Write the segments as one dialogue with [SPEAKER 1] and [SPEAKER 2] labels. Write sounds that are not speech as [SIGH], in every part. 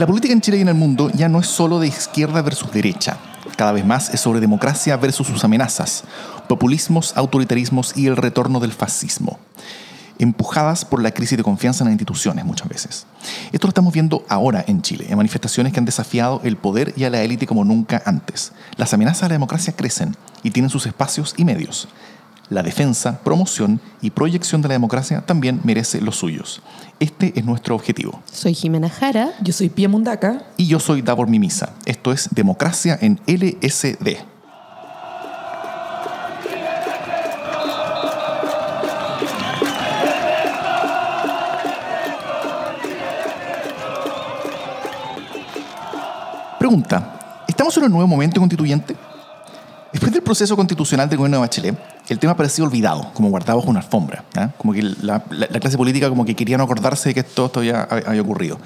[SPEAKER 1] La política en Chile y en el mundo ya no es solo de izquierda versus derecha. Cada vez más es sobre democracia versus sus amenazas, populismos, autoritarismos y el retorno del fascismo empujadas por la crisis de confianza en las instituciones muchas veces. Esto lo estamos viendo ahora en Chile, en manifestaciones que han desafiado el poder y a la élite como nunca antes. Las amenazas a la democracia crecen y tienen sus espacios y medios. La defensa, promoción y proyección de la democracia también merece los suyos. Este es nuestro objetivo.
[SPEAKER 2] Soy Jimena Jara.
[SPEAKER 3] Yo soy Pia Mundaca.
[SPEAKER 1] Y yo soy Davor Mimisa. Esto es Democracia en LSD. Pregunta, ¿estamos en un nuevo momento constituyente? Después del proceso constitucional del gobierno de Bachelet, el tema parecía olvidado, como guardado bajo una alfombra. ¿ah? Como que la, clase política como que quería no acordarse de que todo esto había, había ocurrido.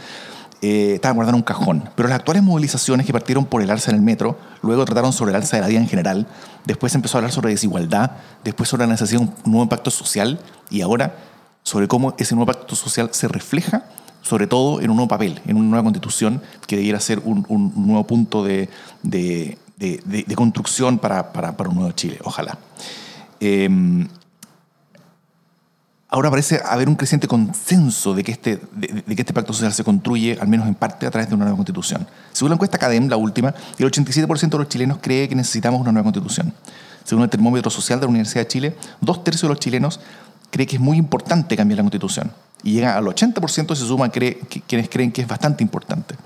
[SPEAKER 1] Eh, estaba guardado en un cajón. Pero las actuales movilizaciones que partieron por el alza en el metro, luego trataron sobre el alza de la vida en general, después se empezó a hablar sobre desigualdad, después sobre la necesidad de un nuevo impacto social y ahora sobre cómo ese nuevo pacto social se refleja sobre todo en un nuevo papel, en una nueva constitución que debiera ser un, nuevo punto de, construcción para, un nuevo Chile, ojalá. Em, ahora parece haber un creciente consenso de que, este, de, que este pacto social se construye, al menos en parte, a través de una nueva constitución. Según la encuesta CADEM, la última, el 87% de los chilenos cree que necesitamos una nueva constitución. Según el termómetro social de la Universidad de Chile, dos tercios de los chilenos cree que es muy importante cambiar la constitución y llega al 80% se suma quienes creen que es bastante importante.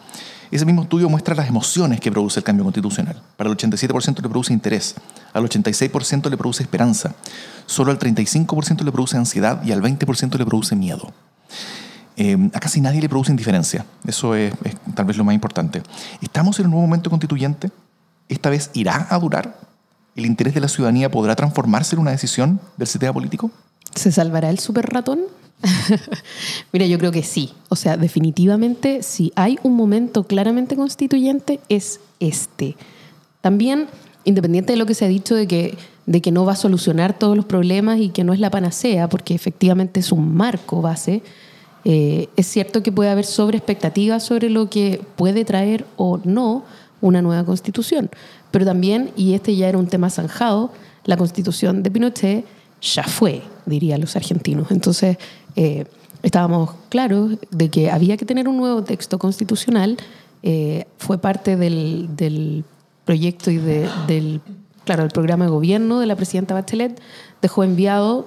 [SPEAKER 1] Ese mismo estudio muestra las emociones que produce el cambio constitucional. Para el 87% le produce interés, al 86% le produce esperanza, solo al 35% le produce ansiedad y al 20% le produce miedo. Eh, a casi nadie le produce indiferencia. Eso es, es, tal vez lo más importante. ¿Estamos en un nuevo momento constituyente? ¿Esta vez irá a durar? ¿El interés de la ciudadanía podrá transformarse en una decisión del sistema político?
[SPEAKER 2] ¿Se salvará el super ratón? [LAUGHS] Mira, yo creo que sí. O sea, definitivamente, si hay un momento claramente constituyente, es este. También, independiente de lo que se ha dicho de que, de que no va a solucionar todos los problemas y que no es la panacea, porque efectivamente es un marco base, eh, es cierto que puede haber sobre expectativas sobre lo que puede traer o no una nueva constitución. Pero también, y este ya era un tema zanjado, la constitución de Pinochet ya fue, dirían los argentinos. Entonces, eh, estábamos claros de que había que tener un nuevo texto constitucional. Eh, fue parte del, proyecto y del, claro, el programa de gobierno de la presidenta Bachelet. Dejó enviado,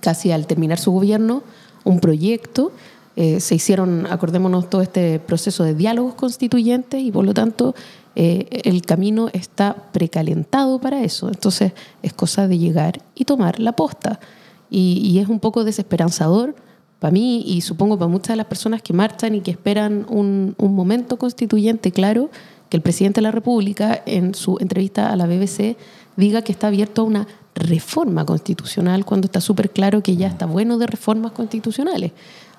[SPEAKER 2] casi al terminar su gobierno, un proyecto. Eh, se hicieron, acordémonos, todo este proceso de diálogos constituyentes y por lo tanto el camino está precalentado para eso. Entonces es cosa de llegar y tomar la posta y, es un poco desesperanzador para mí y supongo para muchas de las personas que marchan y que esperan un, un, momento constituyente claro, que el presidente de la República en su entrevista a la BBC diga que está abierto a una reforma constitucional cuando está súper claro que ya está bueno de reformas constitucionales.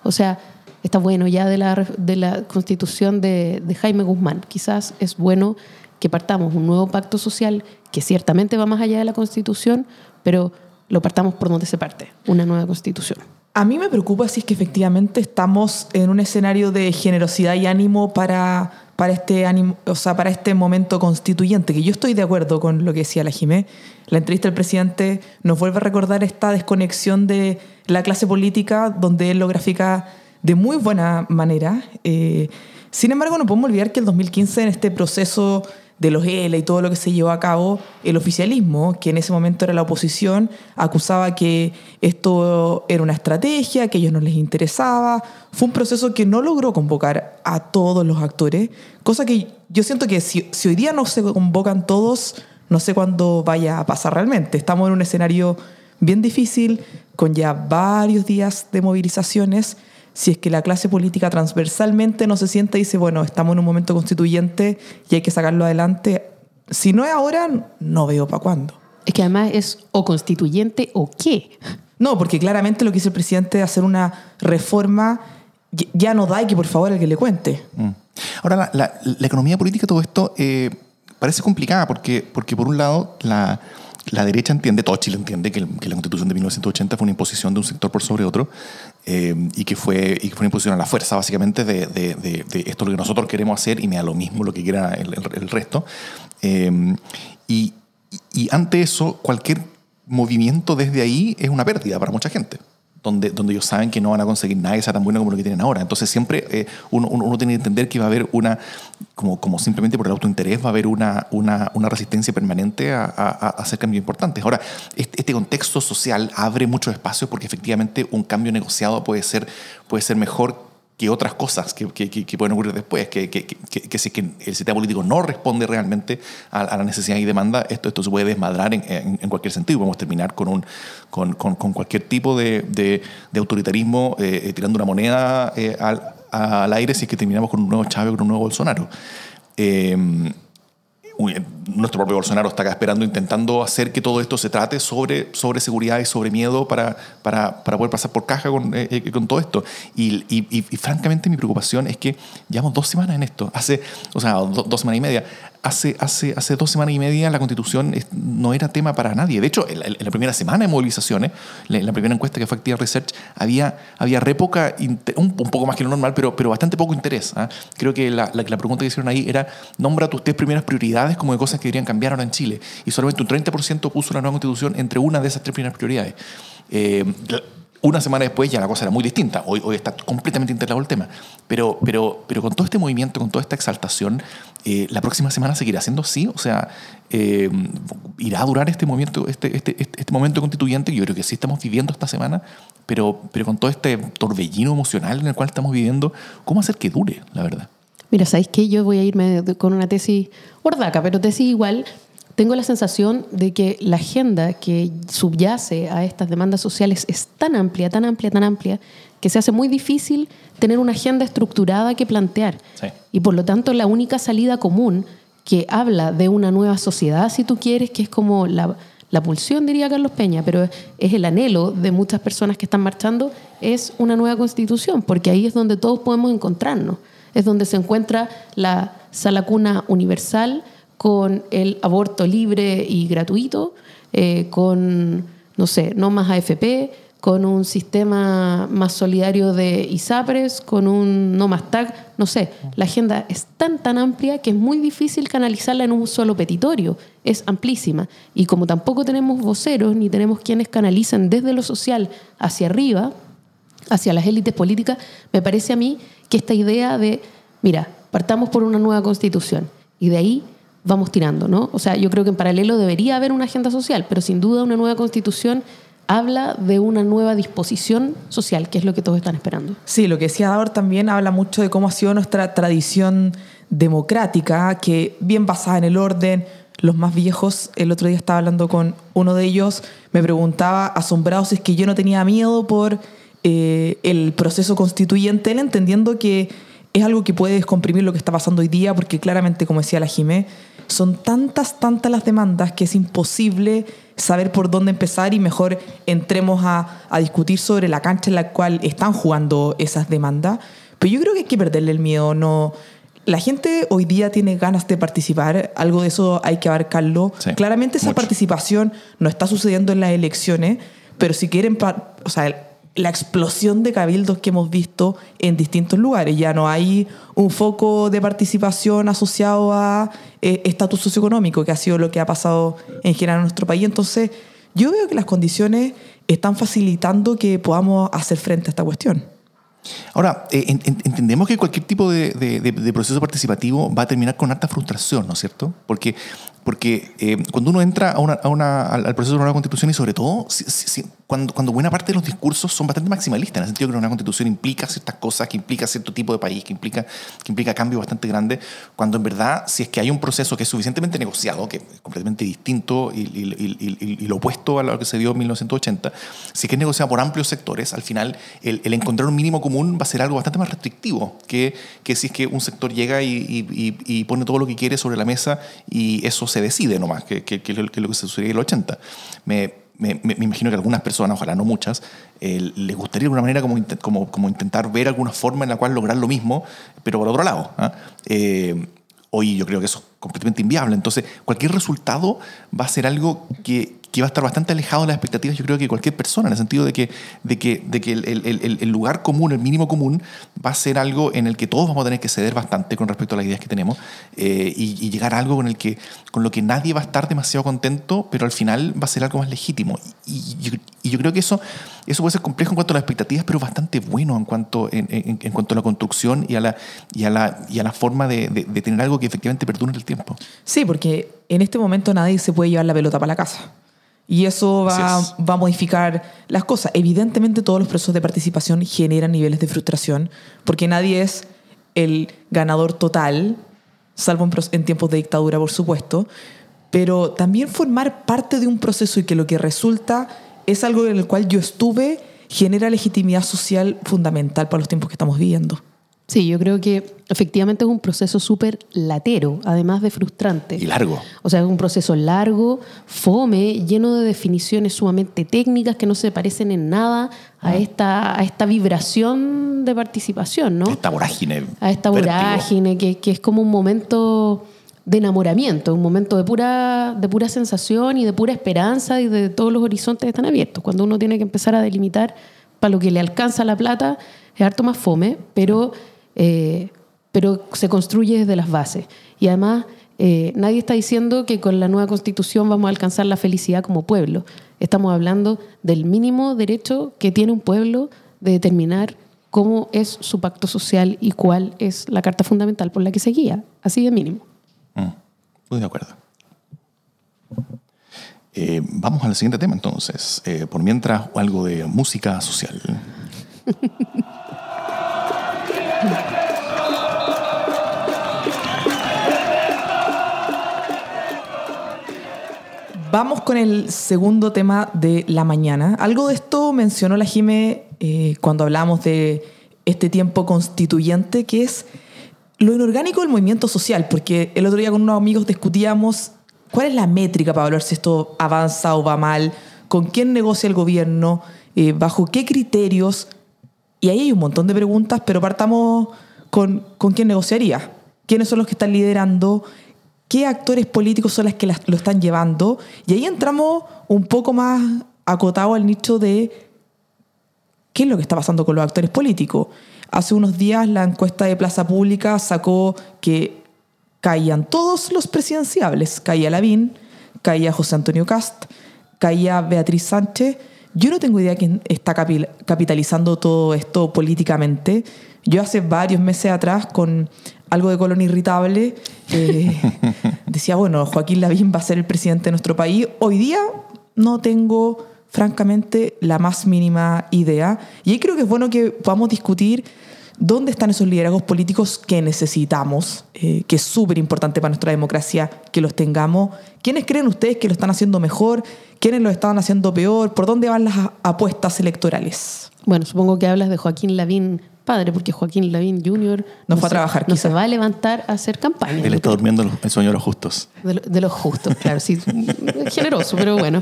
[SPEAKER 2] O sea, está bueno ya de la, de la constitución de, Jaime Guzmán. Quizás es bueno que partamos un nuevo pacto social que ciertamente va más allá de la constitución, pero lo partamos por donde se parte, una nueva constitución.
[SPEAKER 3] A mí me preocupa si es que efectivamente estamos en un escenario de generosidad y ánimo para, para, este, ánimo, o sea, para este momento constituyente, que yo estoy de acuerdo con lo que decía la Jimé. La entrevista del presidente nos vuelve a recordar esta desconexión de la clase política, donde él lo grafica de muy buena manera. Eh, sin embargo, no podemos olvidar que el 2015, en este proceso de los L y todo lo que se llevó a cabo, el oficialismo, que en ese momento era la oposición, acusaba que esto era una estrategia, que a ellos no les interesaba. Fue un proceso que no logró convocar a todos los actores, cosa que yo siento que si, hoy día no se convocan todos, no sé cuándo vaya a pasar realmente. Estamos en un escenario bien difícil, con ya varios días de movilizaciones si es que la clase política transversalmente no se siente y dice, bueno, estamos en un momento constituyente y hay que sacarlo adelante, si no es ahora, no veo para cuándo.
[SPEAKER 2] Es que además es o constituyente o qué.
[SPEAKER 3] No, porque claramente lo que dice el presidente de hacer una reforma ya no da y que por favor el que le cuente. Mm.
[SPEAKER 1] Ahora, la, economía política, todo esto eh, parece complicada porque, porque por un lado la, derecha entiende, todo Chile entiende que, que, la constitución de 1980 fue una imposición de un sector por sobre otro eh, y, que fue, y que fue una imposición a la fuerza, básicamente, de, de, de, de, esto es lo que nosotros queremos hacer y me da lo mismo lo que quiera el, el, el resto. Eh, y, y ante eso, cualquier movimiento desde ahí es una pérdida para mucha gente donde, donde ellos saben que no van a conseguir nada que sea tan bueno como lo que tienen ahora. Entonces siempre eh, uno, uno, uno, tiene que entender que va a haber una, como, como simplemente por el autointerés, va a haber una, una, una resistencia permanente a, a, hacer cambios importantes. Ahora, este, este, contexto social abre muchos espacios porque efectivamente un cambio negociado puede ser, puede ser mejor que otras cosas que, pueden ocurrir después, que, que, que, si que el sistema político no responde realmente a, a, la necesidad y demanda, esto, esto se puede desmadrar en, en, cualquier sentido. Podemos terminar con, un, con, con, cualquier tipo de, de, autoritarismo eh, tirando una moneda eh, al, al, aire si es que terminamos con un nuevo Chávez con un nuevo Bolsonaro. Eh, nuestro propio Bolsonaro está acá esperando, intentando hacer que todo esto se trate sobre, sobre seguridad y sobre miedo para, para, para poder pasar por caja con, eh, con todo esto. Y, y, francamente mi preocupación es que llevamos dos semanas en esto, hace, o sea, do, dos semanas y media. Hace, hace, hace dos semanas y media la constitución no era tema para nadie. De hecho, en la, primera semana de movilizaciones, en la primera encuesta que fue Activa Research, había, había re poca, un, un, poco más que lo normal, pero, pero bastante poco interés. ¿eh? Creo que la, la, la, pregunta que hicieron ahí era, nombra tus tres primeras prioridades como de cosas que deberían cambiar ahora en Chile. Y solamente un 30% puso la nueva constitución entre una de esas tres primeras prioridades. Eh, una semana después ya la cosa era muy distinta. Hoy, hoy está completamente integrado el tema. Pero, pero, pero con todo este movimiento, con toda esta exaltación, eh, la próxima semana seguirá siendo así. O sea, eh, irá a durar este movimiento, este, este, este, este, momento constituyente. Yo creo que sí estamos viviendo esta semana, pero, pero con todo este torbellino emocional en el cual estamos viviendo, ¿cómo hacer que dure, la verdad?
[SPEAKER 2] Mira, ¿sabéis qué? Yo voy a irme con una tesis ordaca, pero tesis igual tengo la sensación de que la agenda que subyace a estas demandas sociales es tan amplia, tan amplia, tan amplia, que se hace muy difícil tener una agenda estructurada que plantear. Sí. Y por lo tanto, la única salida común que habla de una nueva sociedad, si tú quieres, que es como la, la pulsión, diría Carlos Peña, pero es el anhelo de muchas personas que están marchando, es una nueva constitución, porque ahí es donde todos podemos encontrarnos. Es donde se encuentra la sala cuna universal, con el aborto libre y gratuito, eh, con, no sé, no más AFP, con un sistema más solidario de ISAPRES, con un no más TAG, no sé. La agenda es tan, tan amplia que es muy difícil canalizarla en un solo petitorio. Es amplísima. Y como tampoco tenemos voceros ni tenemos quienes canalicen desde lo social hacia arriba, hacia las élites políticas, me parece a mí que esta idea de, mira, partamos por una nueva constitución y de ahí vamos tirando, ¿no? O sea, yo creo que en paralelo debería haber una agenda social, pero sin duda una nueva constitución habla de una nueva disposición social, que es lo que todos están esperando.
[SPEAKER 3] Sí, lo que decía Davor también habla mucho de cómo ha sido nuestra tradición democrática, que bien basada en el orden, los más viejos, el otro día estaba hablando con uno de ellos, me preguntaba asombrado si es que yo no tenía miedo por eh, el proceso constituyente, él entendiendo que es algo que puede descomprimir lo que está pasando hoy día, porque claramente, como decía la Jimé, son tantas, tantas las demandas que es imposible saber por dónde empezar y mejor entremos a, a, discutir sobre la cancha en la cual están jugando esas demandas. Pero yo creo que hay que perderle el miedo. No, la gente hoy día tiene ganas de participar, algo de eso hay que abarcarlo. Sí, Claramente esa mucho. participación no está sucediendo en las elecciones, pero si quieren, o sea, la explosión de cabildos que hemos visto en distintos lugares. Ya no hay un foco de participación asociado a eh, estatus socioeconómico, que ha sido lo que ha pasado en general en nuestro país. Entonces, yo veo que las condiciones están facilitando que podamos hacer frente a esta cuestión.
[SPEAKER 1] Ahora, eh, en, entendemos que cualquier tipo de, de, de, proceso participativo va a terminar con alta frustración, ¿no es cierto? Porque, porque eh, cuando uno entra a una, a una, al proceso de una nueva constitución y sobre todo si, si, cuando, cuando buena parte de los discursos son bastante maximalistas, en el sentido que una constitución implica ciertas cosas, que implica cierto tipo de país, que implica, que implica cambios bastante grandes, cuando en verdad, si es que hay un proceso que es suficientemente negociado, que es completamente distinto y, y, y, y lo opuesto a lo que se dio en 1980, si es que es negociado por amplios sectores, al final el, el encontrar un mínimo común va a ser algo bastante más restrictivo que, que si es que un sector llega y, pone todo lo que quiere sobre la mesa y eso se decide nomás, que, que, que, es lo que se sucedió en el 80. Me, me, me, imagino que algunas personas, ojalá no muchas, eh, les gustaría de alguna manera como, como, como, intentar ver alguna forma en la cual lograr lo mismo, pero por otro lado. ¿eh? Eh, hoy yo creo que eso es completamente inviable. Entonces, cualquier resultado va a ser algo que, que va a estar bastante alejado de las expectativas, yo creo que cualquier persona, en el sentido de que, de que, de que el, el, lugar común, el mínimo común, va a ser algo en el que todos vamos a tener que ceder bastante con respecto a las ideas que tenemos eh, y, llegar a algo con, el que, con lo que nadie va a estar demasiado contento, pero al final va a ser algo más legítimo. Y, yo, creo que eso, eso puede ser complejo en cuanto a las expectativas, pero bastante bueno en cuanto, en, en, cuanto a la construcción y a la, y a la, y a la forma de, tener algo que efectivamente perdure el tiempo.
[SPEAKER 3] Sí, porque en este momento nadie se puede llevar la pelota para la casa. Y eso va, va, a modificar las cosas. Evidentemente todos los procesos de participación generan niveles de frustración, porque nadie es el ganador total, salvo en, tiempos de dictadura, por supuesto, pero también formar parte de un proceso y que lo que resulta es algo en el cual yo estuve genera legitimidad social fundamental para los tiempos que estamos viviendo.
[SPEAKER 2] Sí, yo creo que efectivamente es un proceso súper latero, además de frustrante.
[SPEAKER 1] Y largo.
[SPEAKER 2] O sea, es un proceso largo, fome, lleno de definiciones sumamente técnicas que no se parecen en nada a, ah. esta, a esta vibración de participación, ¿no?
[SPEAKER 1] Esta vorágine.
[SPEAKER 2] A esta vorágine, que, que, es como un momento de enamoramiento, un momento de pura, de pura sensación y de pura esperanza y de todos los horizontes están abiertos. Cuando uno tiene que empezar a delimitar para lo que le alcanza la plata, es harto más fome, pero eh, pero se construye desde las bases. Y además, eh, nadie está diciendo que con la nueva constitución vamos a alcanzar la felicidad como pueblo. Estamos hablando del mínimo derecho que tiene un pueblo de determinar cómo es su pacto social y cuál es la carta fundamental por la que se guía. Así de mínimo.
[SPEAKER 1] Mm, muy de acuerdo. Eh, vamos al siguiente tema entonces. por mientras, algo de música social. [LAUGHS] [LAUGHS]
[SPEAKER 3] Vamos con el segundo tema de la mañana. Algo de esto mencionó la Jime eh, cuando hablamos de este tiempo constituyente, que es lo inorgánico del movimiento social, porque el otro día con unos amigos discutíamos cuál es la métrica para ver si esto avanza o va mal, con quién negocia el gobierno, eh, bajo qué criterios. Y ahí hay un montón de preguntas, pero partamos con, con quién negociaría. ¿Quiénes son los que están liderando? qué actores políticos son los que lo están llevando. Y ahí entramos un poco más acotado al nicho de qué es lo que está pasando con los actores políticos. Hace unos días la encuesta de Plaza Pública sacó que caían todos los presidenciables. Caía Lavín, caía José Antonio Cast, caía Beatriz Sánchez. Yo no tengo idea quién está capitalizando todo esto políticamente. Yo hace varios meses atrás, con algo de colon irritable, eh, [LAUGHS] decía, bueno, Joaquín Lavín va a ser el presidente de nuestro país. Hoy día no tengo, francamente, la más mínima idea. Y ahí creo que es bueno que podamos discutir dónde están esos liderazgos políticos que necesitamos, eh, que es súper importante para nuestra democracia que los tengamos. ¿Quiénes creen ustedes que lo están haciendo mejor? ¿Quiénes lo están haciendo peor? ¿Por dónde van las apuestas electorales?
[SPEAKER 2] Bueno, supongo que hablas de Joaquín Lavín padre, porque Joaquín Lavín Jr.
[SPEAKER 3] no, fue a trabajar.
[SPEAKER 2] No se va a levantar a hacer campaña.
[SPEAKER 1] Él está durmiendo el sueño de los justos.
[SPEAKER 2] De, los justos, claro, sí. [LAUGHS] generoso, pero bueno.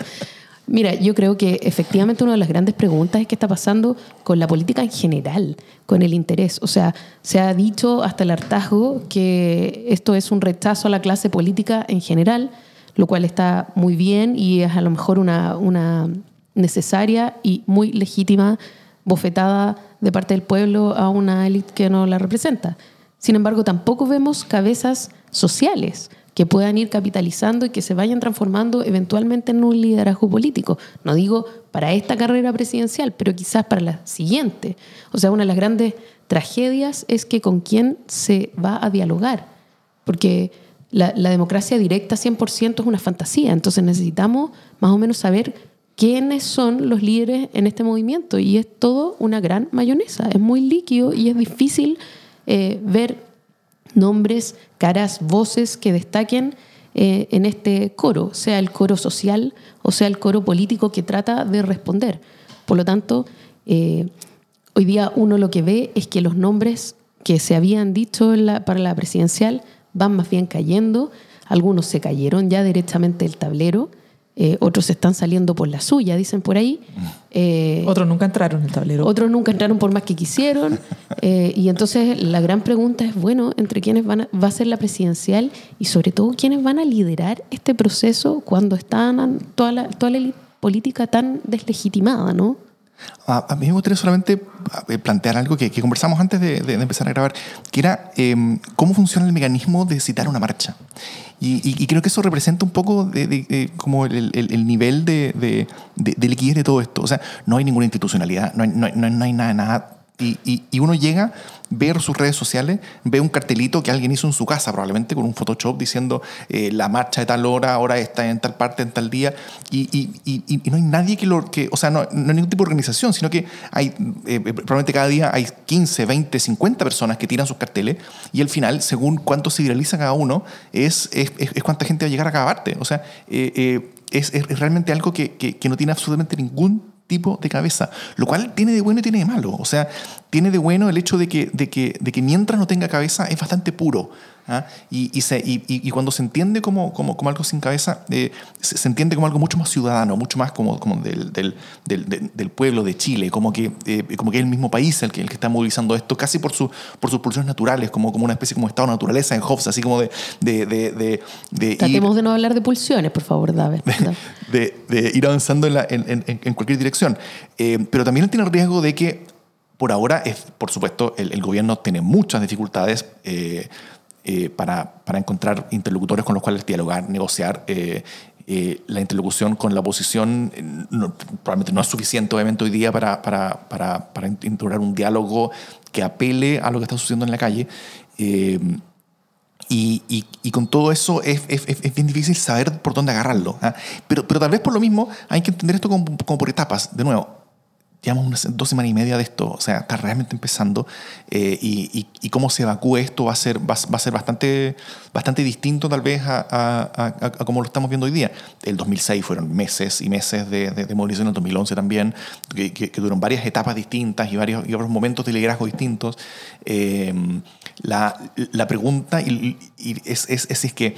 [SPEAKER 2] Mira, yo creo que efectivamente una de las grandes preguntas es qué está pasando con la política en general, con el interés. O sea, se ha dicho hasta el hartazgo que esto es un rechazo a la clase política en general, lo cual está muy bien y es a lo mejor una, una necesaria y muy legítima bofetada de parte del pueblo a una élite que no la representa. Sin embargo, tampoco vemos cabezas sociales que puedan ir capitalizando y que se vayan transformando eventualmente en un liderazgo político. No digo para esta carrera presidencial, pero quizás para la siguiente. O sea, una de las grandes tragedias es que con quién se va a dialogar, porque la, democracia directa 100% es una fantasía, entonces necesitamos más o menos saber quiénes son los líderes en este movimiento. Y es todo una gran mayonesa, es muy líquido y es difícil eh, ver nombres, caras, voces que destaquen eh, en este coro, sea el coro social o sea el coro político que trata de responder. Por lo tanto, eh, hoy día uno lo que ve es que los nombres que se habían dicho para la presidencial van más bien cayendo, algunos se cayeron ya directamente del tablero eh, otros están saliendo por la suya, dicen por ahí. Eh,
[SPEAKER 3] Otros nunca entraron en el tablero.
[SPEAKER 2] otros nunca entraron por más que quisieron. [LAUGHS] eh, y entonces la gran pregunta es, bueno, ¿entre quiénes van a- va a ser la presidencial y sobre todo quiénes van a liderar este proceso cuando toda la, toda la política tan deslegitimada, ¿no?
[SPEAKER 1] A, mí me gustaría solamente eh, plantear algo que, que conversamos antes de, de- de empezar a grabar, que era eh, cómo funciona el mecanismo de citar una marcha. Y, y- y creo que eso representa un poco de, como el, el- el nivel de, de- de- de liquidez de todo esto. O sea, no hay ninguna institucionalidad, no hay, no no hay nada, nada. Y, y- y uno llega, ve sus redes sociales, ve un cartelito que alguien hizo en su casa, probablemente con un Photoshop diciendo eh, la marcha de tal hora, ahora está en tal parte, en tal día, y, no hay nadie que lo. Que, o sea, no, hay ningún tipo de organización, sino que hay, eh, probablemente cada día hay 15, 20, 50 personas que tiran sus carteles, y al final, según cuánto se viraliza cada uno, es, es, es- es cuánta gente va a llegar a cada parte. O sea, eh, eh, es, es realmente algo que, que- que no tiene absolutamente ningún tipo de cabeza, lo cual tiene de bueno y tiene de malo. O sea, tiene de bueno el hecho de que, de que, de que mientras no tenga cabeza es bastante puro. ¿Ah? Y, y, se- y- y- cuando se entiende como, como, como algo sin cabeza, eh, se, se entiende como algo mucho más ciudadano, mucho más como, como del, del, del, del- pueblo de Chile, como que, eh, como que es el mismo país el que, el que está movilizando esto, casi por, su, por sus pulsiones naturales, como, como una especie como estado de naturaleza en Hobbes, así como de... de, de, de, de ir-
[SPEAKER 2] Tratemos de no hablar de pulsiones, por favor, David. [LAUGHS]
[SPEAKER 1] de, de ir avanzando en, la- en- en- en cualquier dirección. Eh, pero también tiene el riesgo de que, por ahora, es, por supuesto, el, el gobierno tiene muchas dificultades eh, eh, para, para encontrar interlocutores con los cuales dialogar, negociar. eh, eh, la interlocución con la oposición eh, no- probablemente no es suficiente, obviamente, hoy día para, para, para, para instaurar un diálogo que apele a lo que está sucediendo en la calle. Eh, y, y- y con todo eso es, es- es- bien difícil saber por dónde agarrarlo. ¿ah? Pero, pero tal vez por lo mismo hay que entender esto como, como por etapas. De nuevo, llevamos unas dos semanas y media de esto, o sea, está realmente empezando. eh, y, y- y cómo se evacúe esto va a ser, va, va a ser bastante, bastante distinto tal vez a, a, a- a- como lo estamos viendo hoy día. El 2006 fueron meses y meses de, de, de movilización, el 2011 también, que, que, que varias etapas distintas y varios, y varios momentos de liderazgo distintos. Eh, la, la pregunta y, es, es, es es que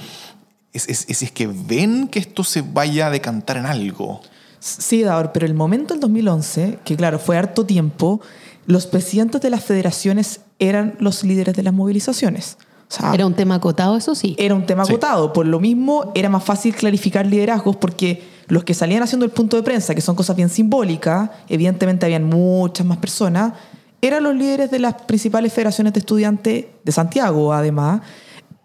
[SPEAKER 1] es, es- es que ven que esto se vaya a decantar en algo.
[SPEAKER 3] Sí, Daur, pero el momento del 2011, que claro, fue harto tiempo, los presidentes de las federaciones eran los líderes de las movilizaciones. O sea,
[SPEAKER 2] Era un tema acotado, eso sí.
[SPEAKER 3] era un tema
[SPEAKER 1] Sí.
[SPEAKER 3] agotado. Por lo mismo, era más fácil clarificar liderazgos porque los que salían haciendo el punto de prensa, que son cosas bien simbólicas, evidentemente habían muchas más personas, eran los líderes de las principales federaciones de estudiantes de Santiago, además,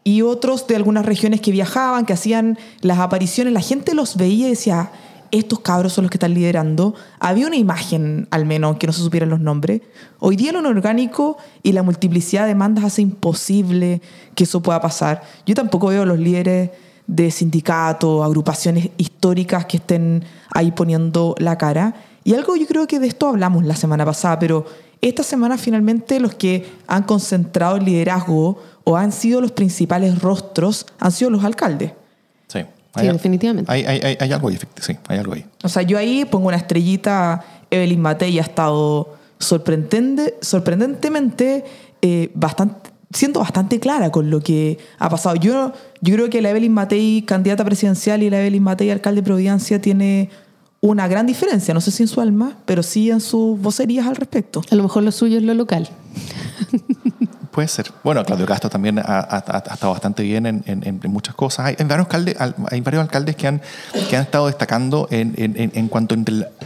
[SPEAKER 3] y otros de algunas regiones que viajaban, que hacían las apariciones. La gente los veía y decía, estos cabros son los que están liderando. Había una imagen, al menos, aunque no se supieran los nombres. Hoy día lo orgánico y la multiplicidad de demandas hace imposible que eso pueda pasar. Yo tampoco veo los líderes de sindicatos, agrupaciones históricas que estén ahí poniendo la cara. Y algo yo creo que de esto hablamos la semana pasada, pero esta semana finalmente los que han concentrado el liderazgo o han sido los principales rostros han sido los alcaldes.
[SPEAKER 1] Sí,
[SPEAKER 2] Sí, definitivamente.
[SPEAKER 1] Hay, hay, hay, hay algo ahí, sí, hay algo ahí.
[SPEAKER 3] O sea, yo ahí pongo una estrellita. Evelyn Matei ha estado sorprendente, sorprendentemente eh, bastante, siendo bastante clara con lo que ha pasado. Yo, yo creo que la Evelyn Matei, candidata presidencial, y la Evelyn Matei, alcalde de Providencia, tiene una gran diferencia. No sé si en su alma, pero sí en sus vocerías al respecto.
[SPEAKER 2] A lo mejor lo suyo es lo local. [LAUGHS]
[SPEAKER 1] Puede ser. Bueno, Claudio Castro también ha, ha- ha- estado bastante bien en, en- en muchas cosas. Hay, varios alcaldes, al- hay varios alcaldes que han, que han estado destacando en, en- cuanto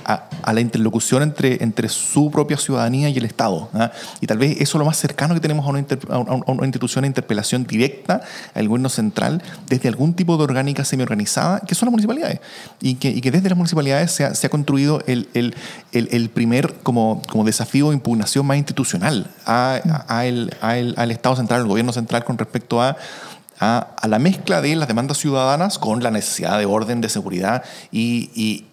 [SPEAKER 1] a, a la interlocución entre, entre su propia ciudadanía y el Estado. ¿ah? Y tal vez eso es lo más cercano que tenemos a una, inter- a un- a una institución de interpelación directa al gobierno central desde algún tipo de orgánica semi-organizada, que son las municipalidades. Y que, y que desde las municipalidades se ha, se ha construido el, el- el- el primer como, como desafío de impugnación más institucional a- a el, a al Estado central, al gobierno central con respecto a, a, la mezcla de las demandas ciudadanas con la necesidad de orden, de seguridad y-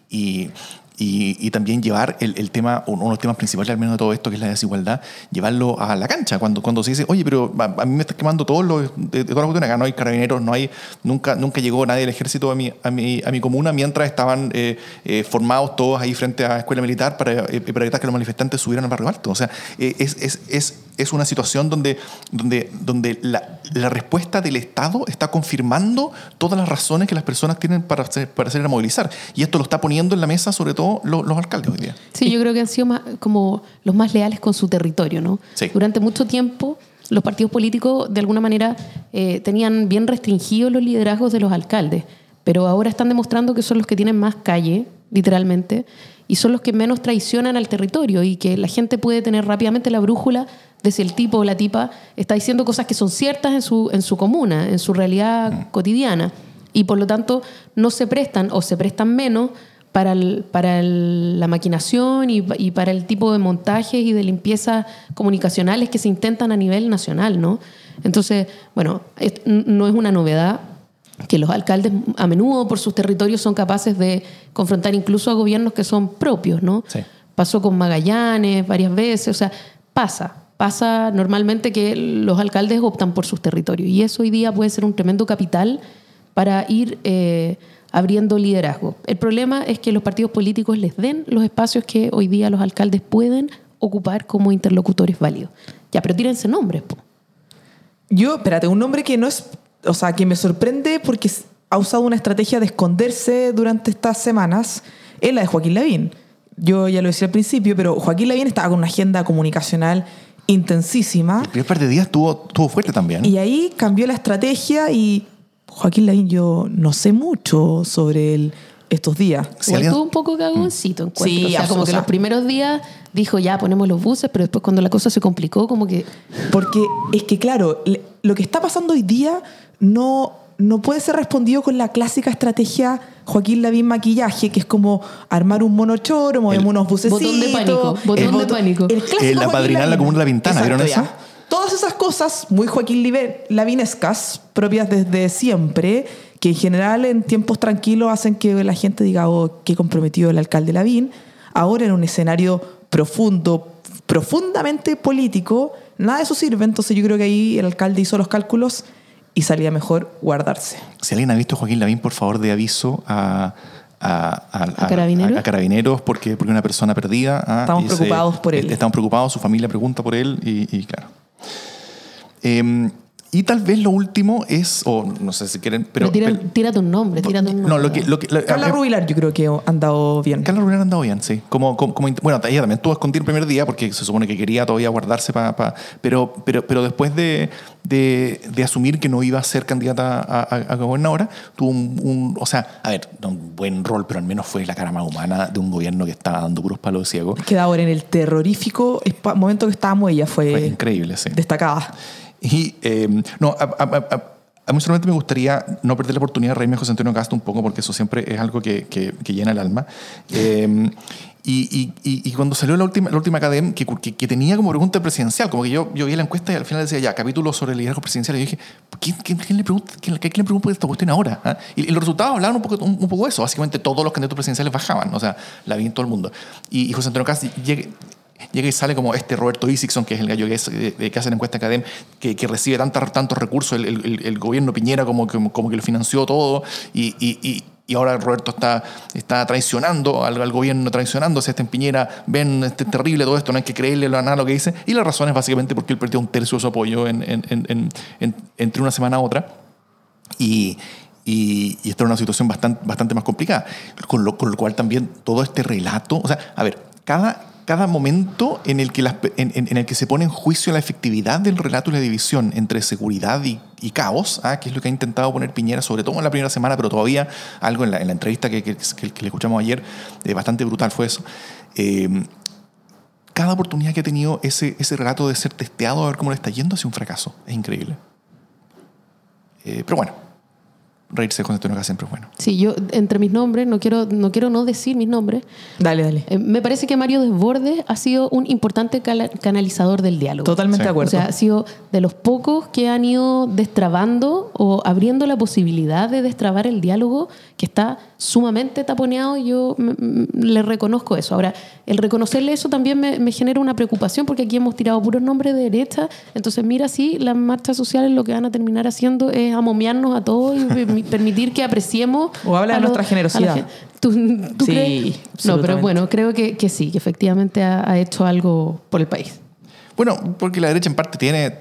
[SPEAKER 1] y- y también llevar el, tema, uno de los temas principales al menos de todo esto, que es la desigualdad, llevarlo a la cancha. Cuando, cuando se dice, oye, pero a, a mí me está quemando todos los, de, de todas las cuestiones, acá no hay carabineros, no hay, nunca, nunca llegó nadie del ejército a mi, a mi, a mi comuna mientras estaban eh, eh, formados todos ahí frente a la escuela militar para, eh, para evitar que los manifestantes subieran al barrio alto. O sea, eh, es, es, es, es una situación donde, donde, donde la, la respuesta del Estado está confirmando todas las razones que las personas tienen para hacer, para hacer a movilizar. Y esto lo está poniendo en la mesa sobre todo los, los alcaldes hoy día.
[SPEAKER 2] Sí, yo creo que han sido más, como los más leales con su territorio, ¿no?
[SPEAKER 1] Sí.
[SPEAKER 2] Durante mucho tiempo los partidos políticos de alguna manera eh, tenían bien restringidos los liderazgos de los alcaldes, pero ahora están demostrando que son los que tienen más calle, literalmente, y son los que menos traicionan al territorio y que la gente puede tener rápidamente la brújula de si el tipo o la tipa está diciendo cosas que son ciertas en su, en su comuna, en su realidad cotidiana, y por lo tanto no se prestan o se prestan menos para, el- para el- la maquinación y, y para el tipo de montajes y de limpieza comunicacionales que se intentan a nivel nacional, ¿no? Entonces, bueno, no es una novedad que los alcaldes a menudo por sus territorios son capaces de confrontar incluso a gobiernos que son propios, ¿no?
[SPEAKER 1] Sí.
[SPEAKER 2] Pasó con Magallanes varias veces, o sea, pasa. Pasa normalmente que los alcaldes optan por sus territorios y eso hoy día puede ser un tremendo capital para ir eh, abriendo liderazgo. El problema es que los partidos políticos les den los espacios que hoy día los alcaldes pueden ocupar como interlocutores válidos. Ya, pero tírense nombres, po.
[SPEAKER 3] Yo, espérate, un nombre que no es, o sea, que me sorprende porque ha usado una estrategia de esconderse durante estas semanas, es la de Joaquín Lavín. Yo ya lo decía al principio, pero Joaquín Lavín estaba con una agenda comunicacional intensísima
[SPEAKER 1] El primer par de días estuvo, estuvo fuerte también.
[SPEAKER 3] y ahí cambió la estrategia y Joaquín Lavín yo no sé mucho sobre él estos días.
[SPEAKER 2] Igual
[SPEAKER 1] alguien-
[SPEAKER 2] estuvo un poco cagoncito, encuentro.
[SPEAKER 3] Sí,
[SPEAKER 2] o sea, como que los primeros días dijo ya ponemos los buses, pero después cuando la cosa se complicó, como que
[SPEAKER 3] Porque es que, claro, lo que está pasando hoy día no, no puede ser respondido con la clásica estrategia Joaquín Lavín maquillaje, que es como armar un monochoro, movemos unos bucecitos.
[SPEAKER 2] Botón de pánico, botón
[SPEAKER 3] el
[SPEAKER 2] de pánico.
[SPEAKER 3] El clásico
[SPEAKER 1] Eh, la comuna de La Pintana, ¿vieron eso?
[SPEAKER 3] ya. Todas esas cosas muy Joaquín Lavinescas, propias desde siempre, que en general en tiempos tranquilos hacen que la gente diga, oh, qué comprometido el alcalde Lavín. Ahora en un escenario profundo, profundamente político, nada de eso sirve. Entonces yo creo que ahí el alcalde hizo los cálculos y salía mejor guardarse.
[SPEAKER 1] Si alguien ha visto a Joaquín Lavín, por favor, de aviso a, a,
[SPEAKER 2] ¿A Carabineros?
[SPEAKER 1] a- a Carabineros, porque porque una persona perdida. ah,
[SPEAKER 3] Estamos preocupados por él.
[SPEAKER 1] Estamos preocupados, su familia pregunta por él y, y claro. Eh, y tal vez lo último es, o no sé si quieren, pero...
[SPEAKER 2] pero, tira-
[SPEAKER 1] pero-
[SPEAKER 2] tírate un nombre, tírate un nombre.
[SPEAKER 1] no, lo que... Lo que lo-
[SPEAKER 3] Carla
[SPEAKER 1] eh,
[SPEAKER 3] Rubilar yo creo que ha andado bien.
[SPEAKER 1] Carla Rubilar ha andado bien, sí. Como, como, como bueno, ella también estuvo escondida el primer día porque se supone que quería todavía guardarse para... pero, pero, pero después de, de, de asumir que no iba a ser candidata a, a- a gobernadora, tuvo un, un- O sea, a ver, no un buen rol, pero al menos fue la cara más humana de un gobierno que estaba dando puros palos de ciego.
[SPEAKER 3] Queda ahora en el terrorífico momento que estábamos, ella fue,
[SPEAKER 1] Fue increíble, sí.
[SPEAKER 3] destacada.
[SPEAKER 1] Y eh, no, a, a- a- a- a mí solamente me gustaría no perder la oportunidad de reírme de José Antonio Castro un poco, porque eso siempre es algo que, que- que llena el alma. Eh, y, y- y- cuando salió la última, la última academia, que, que- tenía como pregunta presidencial, como que yo, yo vi la encuesta y al final decía ya, capítulo sobre el liderazgo presidencial, y yo dije, ¿quién, quién- quién le pregunta, quién, quién le pregunta esta cuestión ahora? ah? Y, y los resultados hablaban un poco, un, un poco de eso. Básicamente todos los candidatos presidenciales bajaban, o sea, la vi en todo el mundo. Y José Antonio Castro llega, llega y sale como este Roberto Isixson, que es el gallo que, es, eh, que hace la encuesta académica, que, que recibe tantos, tantos recursos, el, el- el gobierno Piñera como, que- como que lo financió todo, y, y- y- y ahora Roberto está, está traicionando al, al gobierno, traicionándose, este en Piñera, ven, este es terrible todo esto, no hay que creerle nada a lo que dice, y la razón es básicamente porque él perdió un tercio de su apoyo en- en- en- entre una semana a otra. Y, y, y esta era una situación bastante, bastante más complicada. Con lo, con lo cual también todo este relato, o sea, a ver, cada, cada momento en el, que en, el que se pone en juicio la efectividad del relato y la división entre seguridad y, caos, ¿ah? que es lo que ha intentado poner Piñera, sobre todo en la primera semana, pero todavía algo en la, en la entrevista que, que- que- le escuchamos ayer, eh, bastante brutal fue eso. Eh, cada oportunidad que ha tenido ese, ese relato de ser testeado, a ver cómo le está yendo, ha un fracaso. Es increíble. Eh, pero bueno, reírse con Gas siempre es bueno.
[SPEAKER 2] Sí, yo entre mis nombres, no quiero no, quiero no decir mis nombres,
[SPEAKER 3] Dale, dale.
[SPEAKER 2] eh, me parece que Mario Desbordes ha sido un importante canalizador del diálogo.
[SPEAKER 3] Totalmente
[SPEAKER 1] Sí.
[SPEAKER 3] de
[SPEAKER 2] O
[SPEAKER 3] acuerdo.
[SPEAKER 2] sea, ha sido de los pocos que han ido destrabando o abriendo la posibilidad de destrabar el diálogo que está sumamente taponeado y yo le reconozco eso. Ahora, el reconocerle eso también me, me genera una preocupación porque aquí hemos tirado puros nombres de derecha, entonces mira, sí, las marchas sociales lo que van a terminar haciendo es amomiarnos a todos y [LAUGHS] permitir que apreciemos...
[SPEAKER 3] O habla de nuestra generosidad.
[SPEAKER 2] gen- ¿Tú, tú
[SPEAKER 3] Sí,
[SPEAKER 2] crees? No, pero bueno, creo que, que sí, que efectivamente ha, ha hecho algo por el país.
[SPEAKER 1] Bueno, porque la derecha en parte tiene,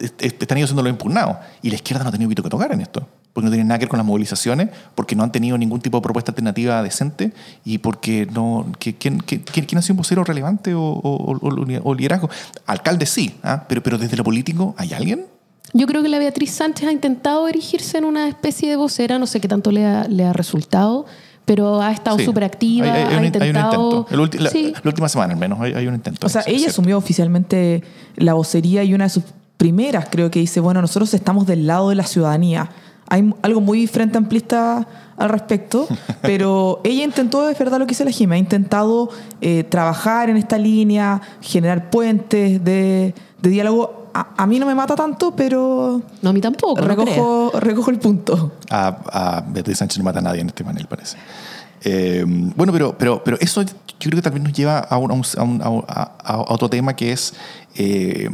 [SPEAKER 1] est- est- están ellos siendo lo impugnado y la izquierda no ha tenido pito que tocar en esto. Porque no tiene nada que ver con las movilizaciones, porque no han tenido ningún tipo de propuesta alternativa decente y porque no. que- ¿Quién, quién, quién- quién ha sido un vocero relevante o, o- o- o liderazgo? Alcalde sí, ¿ah? pero, pero desde lo político, ¿hay alguien?
[SPEAKER 2] Yo creo que la Beatriz Sánchez ha intentado erigirse en una especie de vocera, no sé qué tanto le ha, le ha resultado, pero ha estado
[SPEAKER 1] Sí.
[SPEAKER 2] súper activa,
[SPEAKER 1] Hay-
[SPEAKER 2] ha
[SPEAKER 1] un- hay un
[SPEAKER 2] intentado...
[SPEAKER 1] intento. El ulti- la,
[SPEAKER 2] Sí.
[SPEAKER 1] la última semana, al menos, hay, hay un intento.
[SPEAKER 3] O sea, ella asumió oficialmente la vocería y una de sus primeras creo que dice, bueno, nosotros estamos del lado de la ciudadanía. Hay algo muy frente amplista al respecto, [LAUGHS] pero ella intentó, es verdad lo que dice la Jimé, ha intentado eh, trabajar en esta línea, generar puentes de, de diálogo. A, a mí no me mata tanto, pero
[SPEAKER 2] No, a mí tampoco, no creas.
[SPEAKER 3] recojo, recojo el punto.
[SPEAKER 1] a, a Beatriz Sánchez no mata a nadie en este panel, parece. Eh, bueno, pero, pero, pero eso yo creo que también nos lleva a, un- a un- a un- a- a- a otro tema que es eh,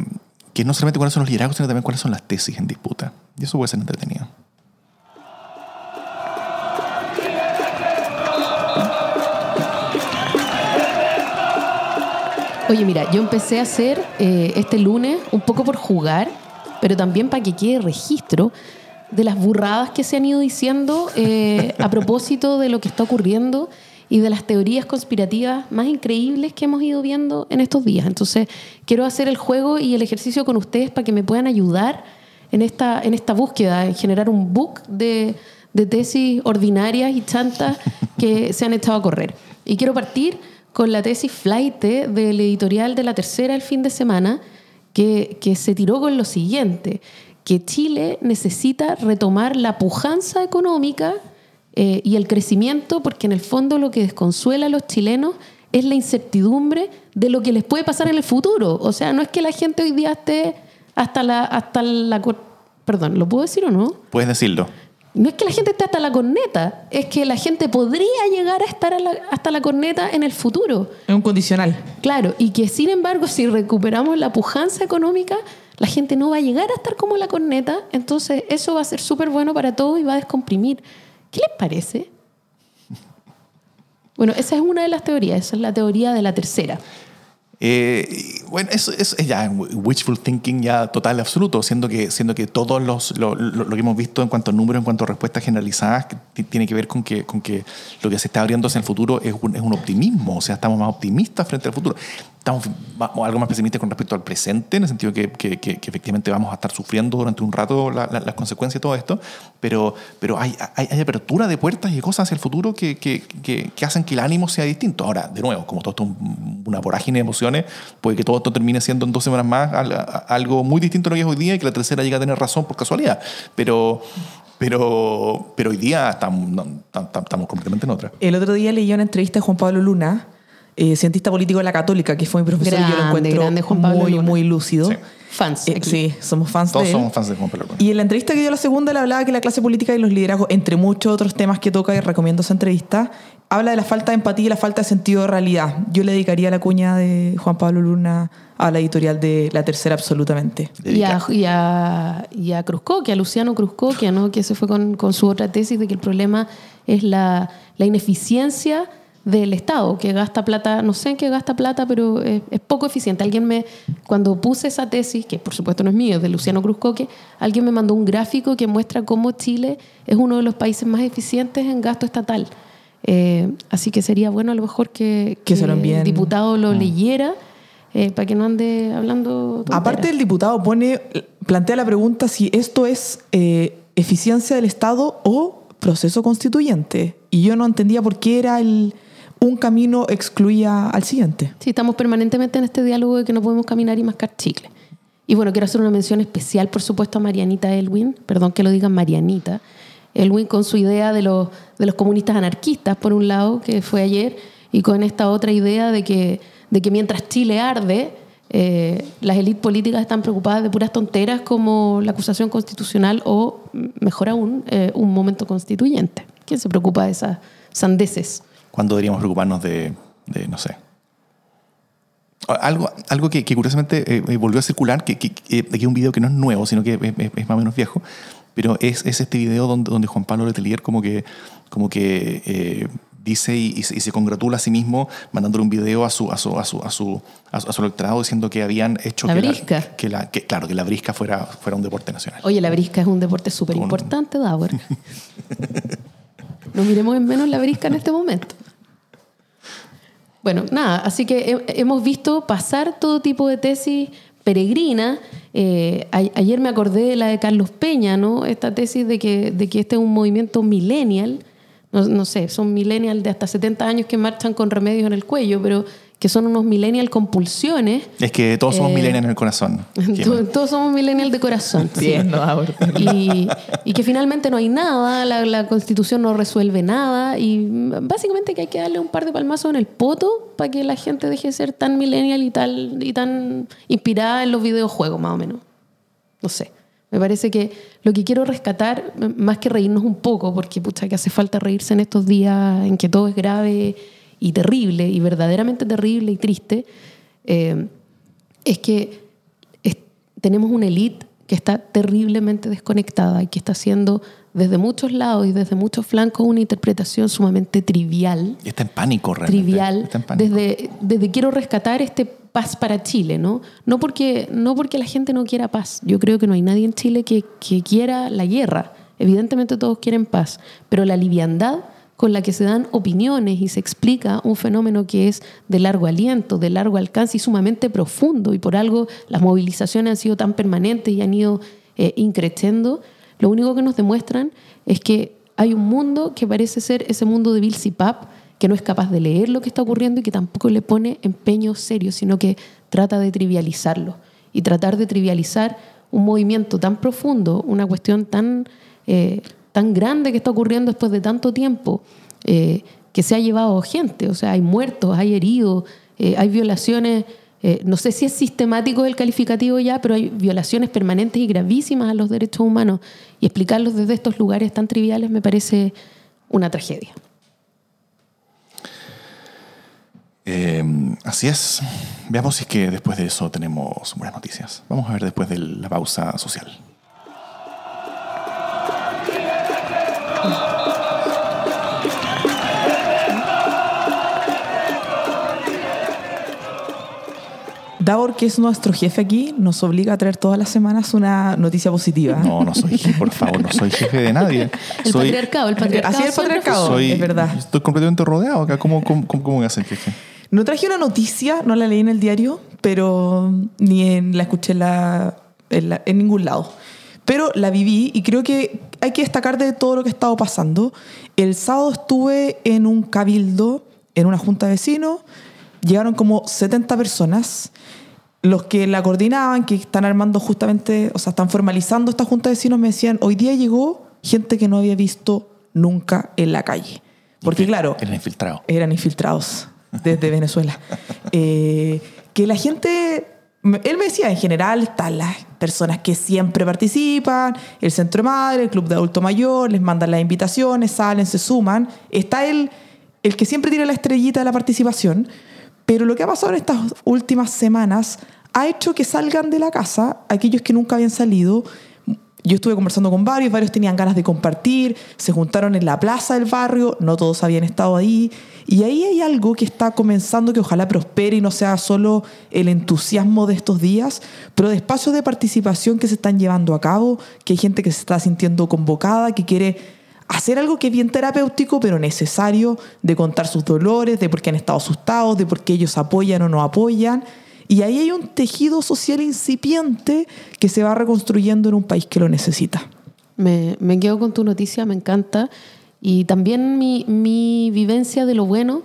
[SPEAKER 1] que no solamente cuáles son los liderazgos, sino también cuáles son las tesis en disputa. Y eso puede ser entretenido.
[SPEAKER 2] Oye, mira, yo empecé a hacer eh, este lunes un poco por jugar, pero también para que quede registro de las burradas que se han ido diciendo eh, a propósito de lo que está ocurriendo y de las teorías conspirativas más increíbles que hemos ido viendo en estos días. Entonces, quiero hacer el juego y el ejercicio con ustedes para que me puedan ayudar en esta, en esta búsqueda, en generar un book de, de tesis ordinarias y chantas que se han echado a correr. Y quiero partir con la tesis Flight del editorial de la tercera el fin de semana, que, que se tiró con lo siguiente, que Chile necesita retomar la pujanza económica eh, y el crecimiento, porque en el fondo lo que desconsuela a los chilenos es la incertidumbre de lo que les puede pasar en el futuro. O sea, no es que la gente hoy día esté hasta la... Hasta la Perdón, ¿lo puedo decir o no?
[SPEAKER 1] Puedes decirlo.
[SPEAKER 2] No es que la gente esté hasta la corneta, es que la gente podría llegar a estar a la- hasta la corneta en el futuro.
[SPEAKER 3] Es un condicional.
[SPEAKER 2] Claro, y que sin embargo, si recuperamos la pujanza económica, la gente no va a llegar a estar como la corneta, entonces eso va a ser súper bueno para todos y va a descomprimir. ¿Qué les parece? Bueno, esa es una de las teorías, esa es la teoría de la tercera.
[SPEAKER 1] Eh, bueno, eso, es ya wishful thinking ya total absoluto, siendo que, siendo que todo los, lo, que hemos visto en cuanto a números, en cuanto a respuestas generalizadas, tiene que ver con que, con que lo que se está abriendo hacia el futuro es un, es un optimismo, o sea, estamos más optimistas frente al futuro. Ma- algo más pesimistas con respecto al presente, en el sentido que, que, que- que efectivamente vamos a estar sufriendo durante un rato la- la- las consecuencias de todo esto, pero, pero hay, hay, hay apertura de puertas y cosas hacia el futuro que, hacen que el ánimo sea distinto. Ahora, de nuevo, como todo esto es un- una vorágine de emociones, puede que todo esto termine siendo en dos semanas más algo muy distinto a lo que es hoy día y que la tercera llegue a tener razón por casualidad. Pero, pero, pero hoy día estamos, estamos completamente en otra.
[SPEAKER 3] El otro día leí una entrevista de Juan Pablo Luna, eh, cientista político de la Católica, que fue mi profesor y yo lo encuentro
[SPEAKER 2] grande Juan Pablo
[SPEAKER 3] muy,
[SPEAKER 2] Luna.
[SPEAKER 3] muy lúcido.
[SPEAKER 1] Sí.
[SPEAKER 2] Fans.
[SPEAKER 3] Eh, sí, somos fans
[SPEAKER 1] Todos
[SPEAKER 3] de él.
[SPEAKER 1] somos fans de Juan Pablo Luna.
[SPEAKER 3] Y en la entrevista que dio la segunda le hablaba que la clase política y los liderazgos, entre muchos otros temas que toca y recomiendo esa entrevista, habla de la falta de empatía y la falta de sentido de realidad. Yo le dedicaría la cuña de Juan Pablo Luna a la editorial de La Tercera absolutamente.
[SPEAKER 2] Y a, y, a, y a Cruzcoquia, a Luciano Cruzcoquia, ¿no? que se fue con, con su otra tesis de que el problema es la, la ineficiencia del Estado, que gasta plata, no sé en qué gasta plata, pero es, es poco eficiente. Alguien me, cuando puse esa tesis, que por supuesto no es mío, es de Luciano Cruzcoque, alguien me mandó un gráfico que muestra cómo Chile es uno de los países más eficientes en gasto estatal. Eh, así que sería bueno a lo mejor que,
[SPEAKER 3] Que
[SPEAKER 2] el diputado lo leyera eh, para que no ande hablando. tonteras.
[SPEAKER 3] Aparte, el diputado pone, plantea la pregunta si esto es eh, eficiencia del Estado o proceso constituyente. Y yo no entendía por qué era el un camino excluía al siguiente.
[SPEAKER 2] Sí, estamos permanentemente en este diálogo de que no podemos caminar y mascar chicle. Y bueno, quiero hacer una mención especial, por supuesto, a Marianita Elwin, perdón que lo digan Marianita. Elwin con su idea de los, de los comunistas anarquistas, por un lado, que fue ayer, y con esta otra idea de que, de que mientras Chile arde, eh, las élites políticas están preocupadas de puras tonteras como la acusación constitucional o, mejor aún, eh, un momento constituyente. ¿Quién se preocupa de esas sandeces?
[SPEAKER 1] ¿Cuándo deberíamos preocuparnos de, de, no sé? Algo, algo que, que curiosamente eh, eh, volvió a circular, que, que, que- aquí hay un video que no es nuevo, sino que es, es- es más o menos viejo, pero es, es este video donde, donde Juan Pablo Letelier como que, como que eh, dice y, y se, y se congratula a sí mismo mandándole un video a su, a su, a su, a su, a su, a su electorado diciendo que habían hecho
[SPEAKER 2] La
[SPEAKER 1] que,
[SPEAKER 2] brisca.
[SPEAKER 1] que, la, que, claro, que la brisca fuera, fuera un deporte nacional.
[SPEAKER 2] Oye, la brisca es un deporte súper importante, Dauer. [LAUGHS] No miremos en menos la brisca en este momento. Bueno, nada, así que he- hemos visto pasar todo tipo de tesis peregrinas. Eh, ayer me acordé de la de Carlos Peña, ¿no? Esta tesis de que, de que este es un movimiento millennial. No, no sé, son millennials de hasta 70 años que marchan con remedios en el cuello, pero que son unos millennial con pulsiones.
[SPEAKER 1] Es que todos somos
[SPEAKER 2] Eh,
[SPEAKER 1] millennials en el corazón. [LAUGHS]
[SPEAKER 2] To- Todos somos millennials de corazón. sí. [LAUGHS] Y, y que finalmente no hay nada, la, la constitución no resuelve nada y básicamente que hay que darle un par de palmazos en el poto para que la gente deje de ser tan millennial y, tal, y tan inspirada en los videojuegos, más o menos. No sé. Me parece que lo que quiero rescatar, más que reírnos un poco, porque pucha, que hace falta reírse en estos días en que todo es grave y terrible, y verdaderamente terrible y triste, eh, es que es- tenemos una élite que está terriblemente desconectada y que está haciendo desde muchos lados y desde muchos flancos una interpretación sumamente trivial
[SPEAKER 1] Y está en pánico realmente.
[SPEAKER 2] trivial
[SPEAKER 1] Está en pánico.
[SPEAKER 2] desde, desde quiero rescatar este paz para Chile, ¿no? No porque, no porque la gente no quiera paz. Yo creo que no hay nadie en Chile que, que quiera la guerra. Evidentemente todos quieren paz, pero la liviandad con la que se dan opiniones y se explica un fenómeno que es de largo aliento, de largo alcance y sumamente profundo, y por algo las movilizaciones han sido tan permanentes y han ido eh, increciendo, lo único que nos demuestran es que hay un mundo que parece ser ese mundo de Bill Pap que no es capaz de leer lo que está ocurriendo y que tampoco le pone empeño serio, sino que trata de trivializarlo. Y tratar de trivializar un movimiento tan profundo, una cuestión tan, eh, tan grande que está ocurriendo después de tanto tiempo, eh, que se ha llevado gente. O sea, hay muertos, hay heridos, eh, hay violaciones. eh, no sé si es sistemático el calificativo ya, pero hay violaciones permanentes y gravísimas a los derechos humanos. Y explicarlos desde estos lugares tan triviales me parece una tragedia.
[SPEAKER 1] Eh, así es. Veamos si es que después de eso tenemos buenas noticias. Vamos a ver después de la pausa social.
[SPEAKER 3] Davor, que es nuestro jefe aquí, nos obliga a traer todas las semanas una noticia positiva.
[SPEAKER 1] No, no soy, por favor, no soy jefe de nadie.
[SPEAKER 2] El
[SPEAKER 1] soy,
[SPEAKER 2] patriarcado, el patriarcado.
[SPEAKER 3] Así es el patriarcado.
[SPEAKER 1] soy,
[SPEAKER 3] es verdad.
[SPEAKER 1] Estoy completamente rodeado acá. ¿Cómo, cómo, cómo, cómo a ser jefe?
[SPEAKER 3] No traje una noticia, no la leí en el diario, pero ni en, la escuché en, la- en la- en ningún lado. Pero la viví y creo que hay que destacar de todo lo que ha estado pasando. El sábado estuve en un cabildo, en una junta de vecinos. Llegaron como 70 personas. Los que la coordinaban, que están armando justamente, o sea, están formalizando esta junta de vecinos, me decían, hoy día llegó gente que no había visto nunca en la calle. Porque claro,
[SPEAKER 1] Eres infiltrado.
[SPEAKER 3] eran infiltrados desde [LAUGHS] Venezuela. Eh, que la gente, él me decía, en general están las personas que siempre participan, el Centro Madre, el Club de Adulto Mayor, les mandan las invitaciones, salen, se suman. Está el, el que siempre tiene la estrellita de la participación, pero lo que ha pasado en estas últimas semanas ha hecho que salgan de la casa aquellos que nunca habían salido, yo estuve conversando con varios, varios tenían ganas de compartir, se juntaron en la plaza del barrio, no todos habían estado ahí. Y ahí hay algo que está comenzando que ojalá prospere y no sea solo el entusiasmo de estos días, pero de espacios de participación que se están llevando a cabo, que hay gente que se está sintiendo convocada, que quiere hacer algo que es bien terapéutico, pero necesario, de contar sus dolores, de por qué han estado asustados, de por qué ellos apoyan o no apoyan. Y ahí hay un tejido social incipiente que se va reconstruyendo en un país que lo necesita.
[SPEAKER 2] Me, quedo con tu noticia, me encanta. Y también mi vivencia de lo bueno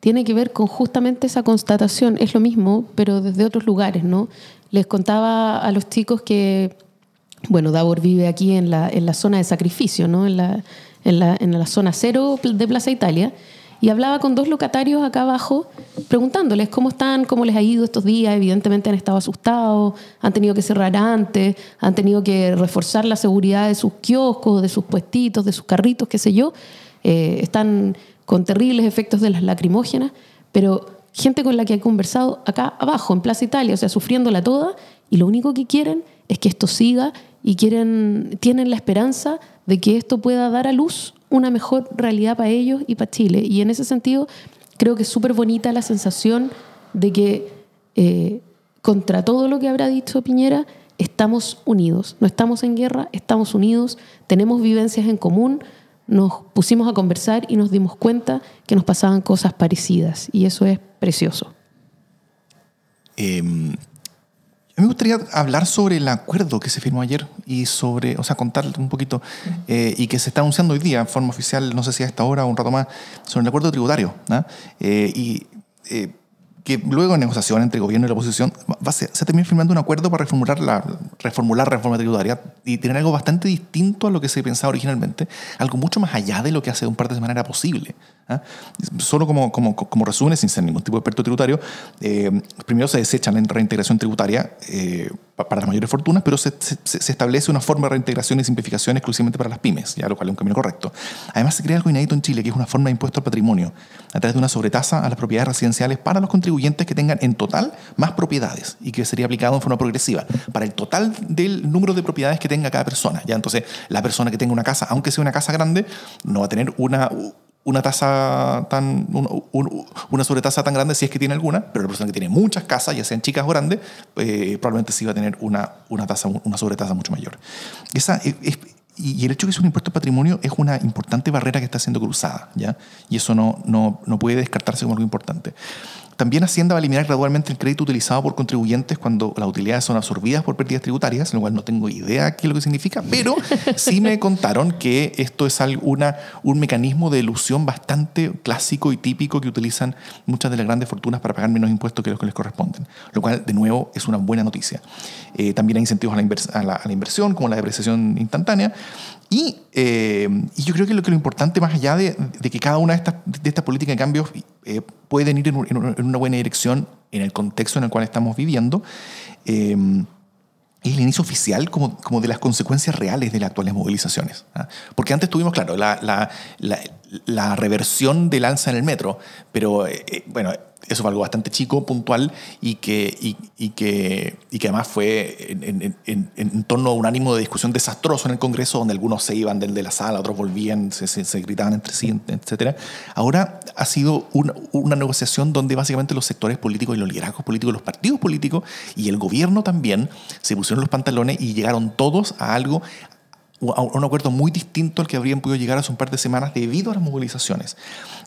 [SPEAKER 2] tiene que ver con justamente esa constatación. Es lo mismo, pero desde otros lugares, ¿no? Les contaba a los chicos que, bueno, Davor vive aquí en la, en la zona de sacrificio, ¿no? En la, en la, en la zona cero de Plaza Italia. Y hablaba con dos locatarios acá abajo, preguntándoles cómo están, cómo les ha ido estos días. Evidentemente han estado asustados, han tenido que cerrar antes, han tenido que reforzar la seguridad de sus kioscos, de sus puestitos, de sus carritos, qué sé yo. Eh, están con terribles efectos de las lacrimógenas, pero gente con la que he conversado acá abajo, en Plaza Italia, o sea, sufriéndola toda, y lo único que quieren que esto siga y quieren, tienen la esperanza de que esto pueda dar a luz una mejor realidad para ellos y para Chile. Y en ese sentido, creo que es súper bonita la sensación de que eh, contra todo lo que habrá dicho Piñera, estamos unidos. No estamos en guerra, estamos unidos, tenemos vivencias en común, nos pusimos a conversar y nos dimos cuenta que nos pasaban cosas parecidas. Y eso es precioso.
[SPEAKER 1] Eh, me gustaría hablar sobre el acuerdo que se firmó ayer y sobre, o sea, contarle un poquito, eh, y que se está anunciando hoy día en forma oficial, no sé si a esta hora o un rato más, sobre el acuerdo tributario. Eh, y eh, que luego en negociación entre el gobierno y la oposición va, se, se termina firmando un acuerdo para reformular la reformular reforma tributaria y tener algo bastante distinto a lo que se pensaba originalmente, algo mucho más allá de lo que hace un par de semanas era posible. ¿Ah? Solo como, como, como, resumen, sin ser ningún tipo de experto tributario, eh, primero se desecha la reintegración tributaria eh, para las mayores fortunas, pero se, se, establece una forma de reintegración y simplificación exclusivamente para las pymes, ya lo cual es un camino correcto. Además, se crea algo inédito en Chile, que es una forma de impuesto al patrimonio, a través de una sobretasa a las propiedades residenciales para los contribuyentes que tengan en total más propiedades y que sería aplicado en forma progresiva para el total del número de propiedades que tenga cada persona. ¿ya? Entonces, la persona que tenga una casa, aunque sea una casa grande, no va a tener una una tasa tan una sobretasa tan grande si es que tiene alguna, pero la persona que tiene muchas casas, ya sean chicas o grandes, eh, probablemente sí va a tener una, una tasa una sobretasa mucho mayor. Esa es, y el hecho de que es un impuesto de patrimonio es una importante barrera que está siendo cruzada, ¿ya? Y eso no, no, no puede descartarse como algo importante. También Hacienda va a eliminar gradualmente el crédito utilizado por contribuyentes cuando las utilidades son absorbidas por pérdidas tributarias, lo cual no tengo idea qué es lo que significa, pero [LAUGHS] sí me contaron que esto es una, un mecanismo de ilusión bastante clásico y típico que utilizan muchas de las grandes fortunas para pagar menos impuestos que los que les corresponden, lo cual de nuevo es una buena noticia. Eh, también hay incentivos a la, a, la, a la, inversión, como la depreciación instantánea, y, eh, y, yo creo que lo, que lo importante, más allá de, que cada una de estas, de estas políticas de cambios eh, pueden ir en, una buena dirección en el contexto en el cual estamos viviendo, eh, es el inicio oficial como, como de las consecuencias reales de las actuales movilizaciones. ¿ah? Porque antes tuvimos, claro, la, la, la, la, reversión del alza en el metro, pero bueno, eso fue algo bastante chico, puntual, y que, y, que, y que además fue en, torno a un ánimo de discusión desastroso en el Congreso, donde algunos se iban del de la sala, otros volvían, se, se, se gritaban entre sí, etc. Ahora ha sido una, una, negociación donde básicamente los sectores políticos y los liderazgos políticos, los partidos políticos y el gobierno también se pusieron los pantalones y llegaron todos a algo a un acuerdo muy distinto al que habrían podido llegar hace un par de semanas debido a las movilizaciones.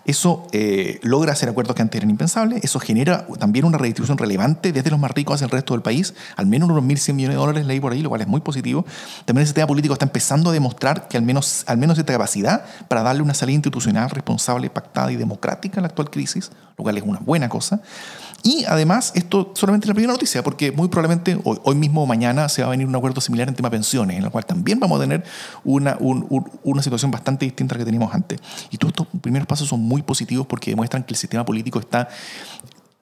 [SPEAKER 1] Eso eh, logra hacer acuerdos que antes eran impensables, eso genera también una redistribución relevante desde los más ricos hacia el resto del país, al menos unos 1.100 millones de dólares leí por ahí, lo cual es muy positivo. También ese tema político está empezando a demostrar que al menos, al menos esta capacidad para darle una salida institucional responsable, pactada y democrática a la actual crisis, lo cual es una buena cosa. Y además, esto solamente es la primera noticia, porque muy probablemente hoy, mismo o mañana se va a venir un acuerdo similar en tema pensiones, en el cual también vamos a tener una, un, un, una situación bastante distinta a la que teníamos antes. Y todos estos primeros pasos son muy positivos porque demuestran que el sistema político está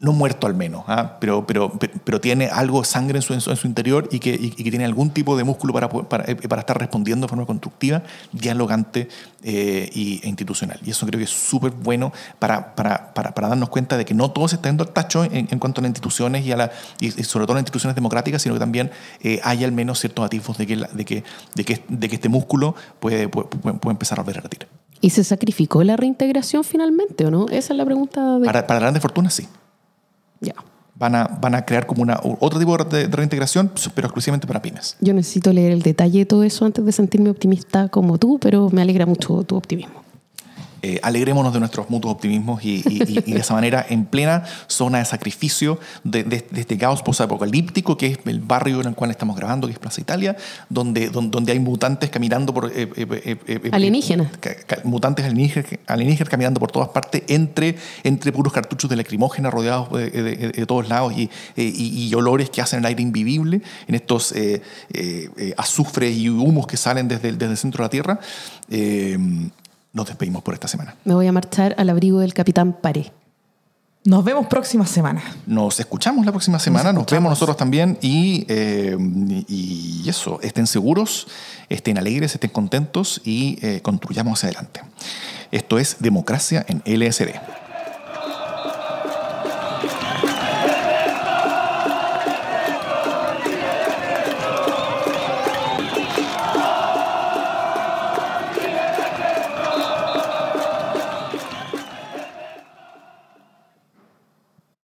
[SPEAKER 1] no muerto al menos, ¿ah? pero, pero, pero tiene algo de sangre en su, en su interior y que, y que, tiene algún tipo de músculo para, para, para estar respondiendo de forma constructiva, dialogante eh, y, e institucional. Y eso creo que es súper bueno para, darnos cuenta de que no todo se está yendo al tacho en, en cuanto a las instituciones y, a la, y, sobre todo las instituciones democráticas, sino que también eh, hay al menos ciertos atisbos de que, de que, de que, de que este músculo puede, puede, puede empezar a volver a retirar.
[SPEAKER 2] ¿Y se sacrificó la reintegración finalmente o no? Esa es la pregunta. De...
[SPEAKER 1] Para, para grandes fortunas, sí.
[SPEAKER 2] Ya.
[SPEAKER 1] Van a, van a crear como una, otro tipo de reintegración, pero exclusivamente para pymes.
[SPEAKER 2] Yo necesito leer el detalle de todo eso antes de sentirme optimista como tú, pero me alegra mucho tu optimismo.
[SPEAKER 1] Eh, alegrémonos de nuestros mutuos optimismos y, y, y, de esa manera, en plena zona de sacrificio de, de, de este caos posapocalíptico, que es el barrio en el cual estamos grabando, que es Plaza Italia, donde, donde, donde hay mutantes caminando por... Eh,
[SPEAKER 2] eh, alienígenas.
[SPEAKER 1] mutantes alienígenas, alienígenas caminando por todas partes, entre, entre puros cartuchos de lacrimógena rodeados de, de todos lados y, y, olores que hacen el aire invivible, en estos azufres y humos que salen desde, desde el centro de la Tierra nos despedimos por esta semana.
[SPEAKER 2] Me voy a marchar al abrigo del capitán Paré.
[SPEAKER 3] Nos vemos próxima semana.
[SPEAKER 1] Nos escuchamos la próxima semana, nos, nos vemos nosotros también y, eh, y, eso, estén seguros, estén alegres, estén contentos y eh, construyamos hacia adelante. Esto es Democracia en LSD.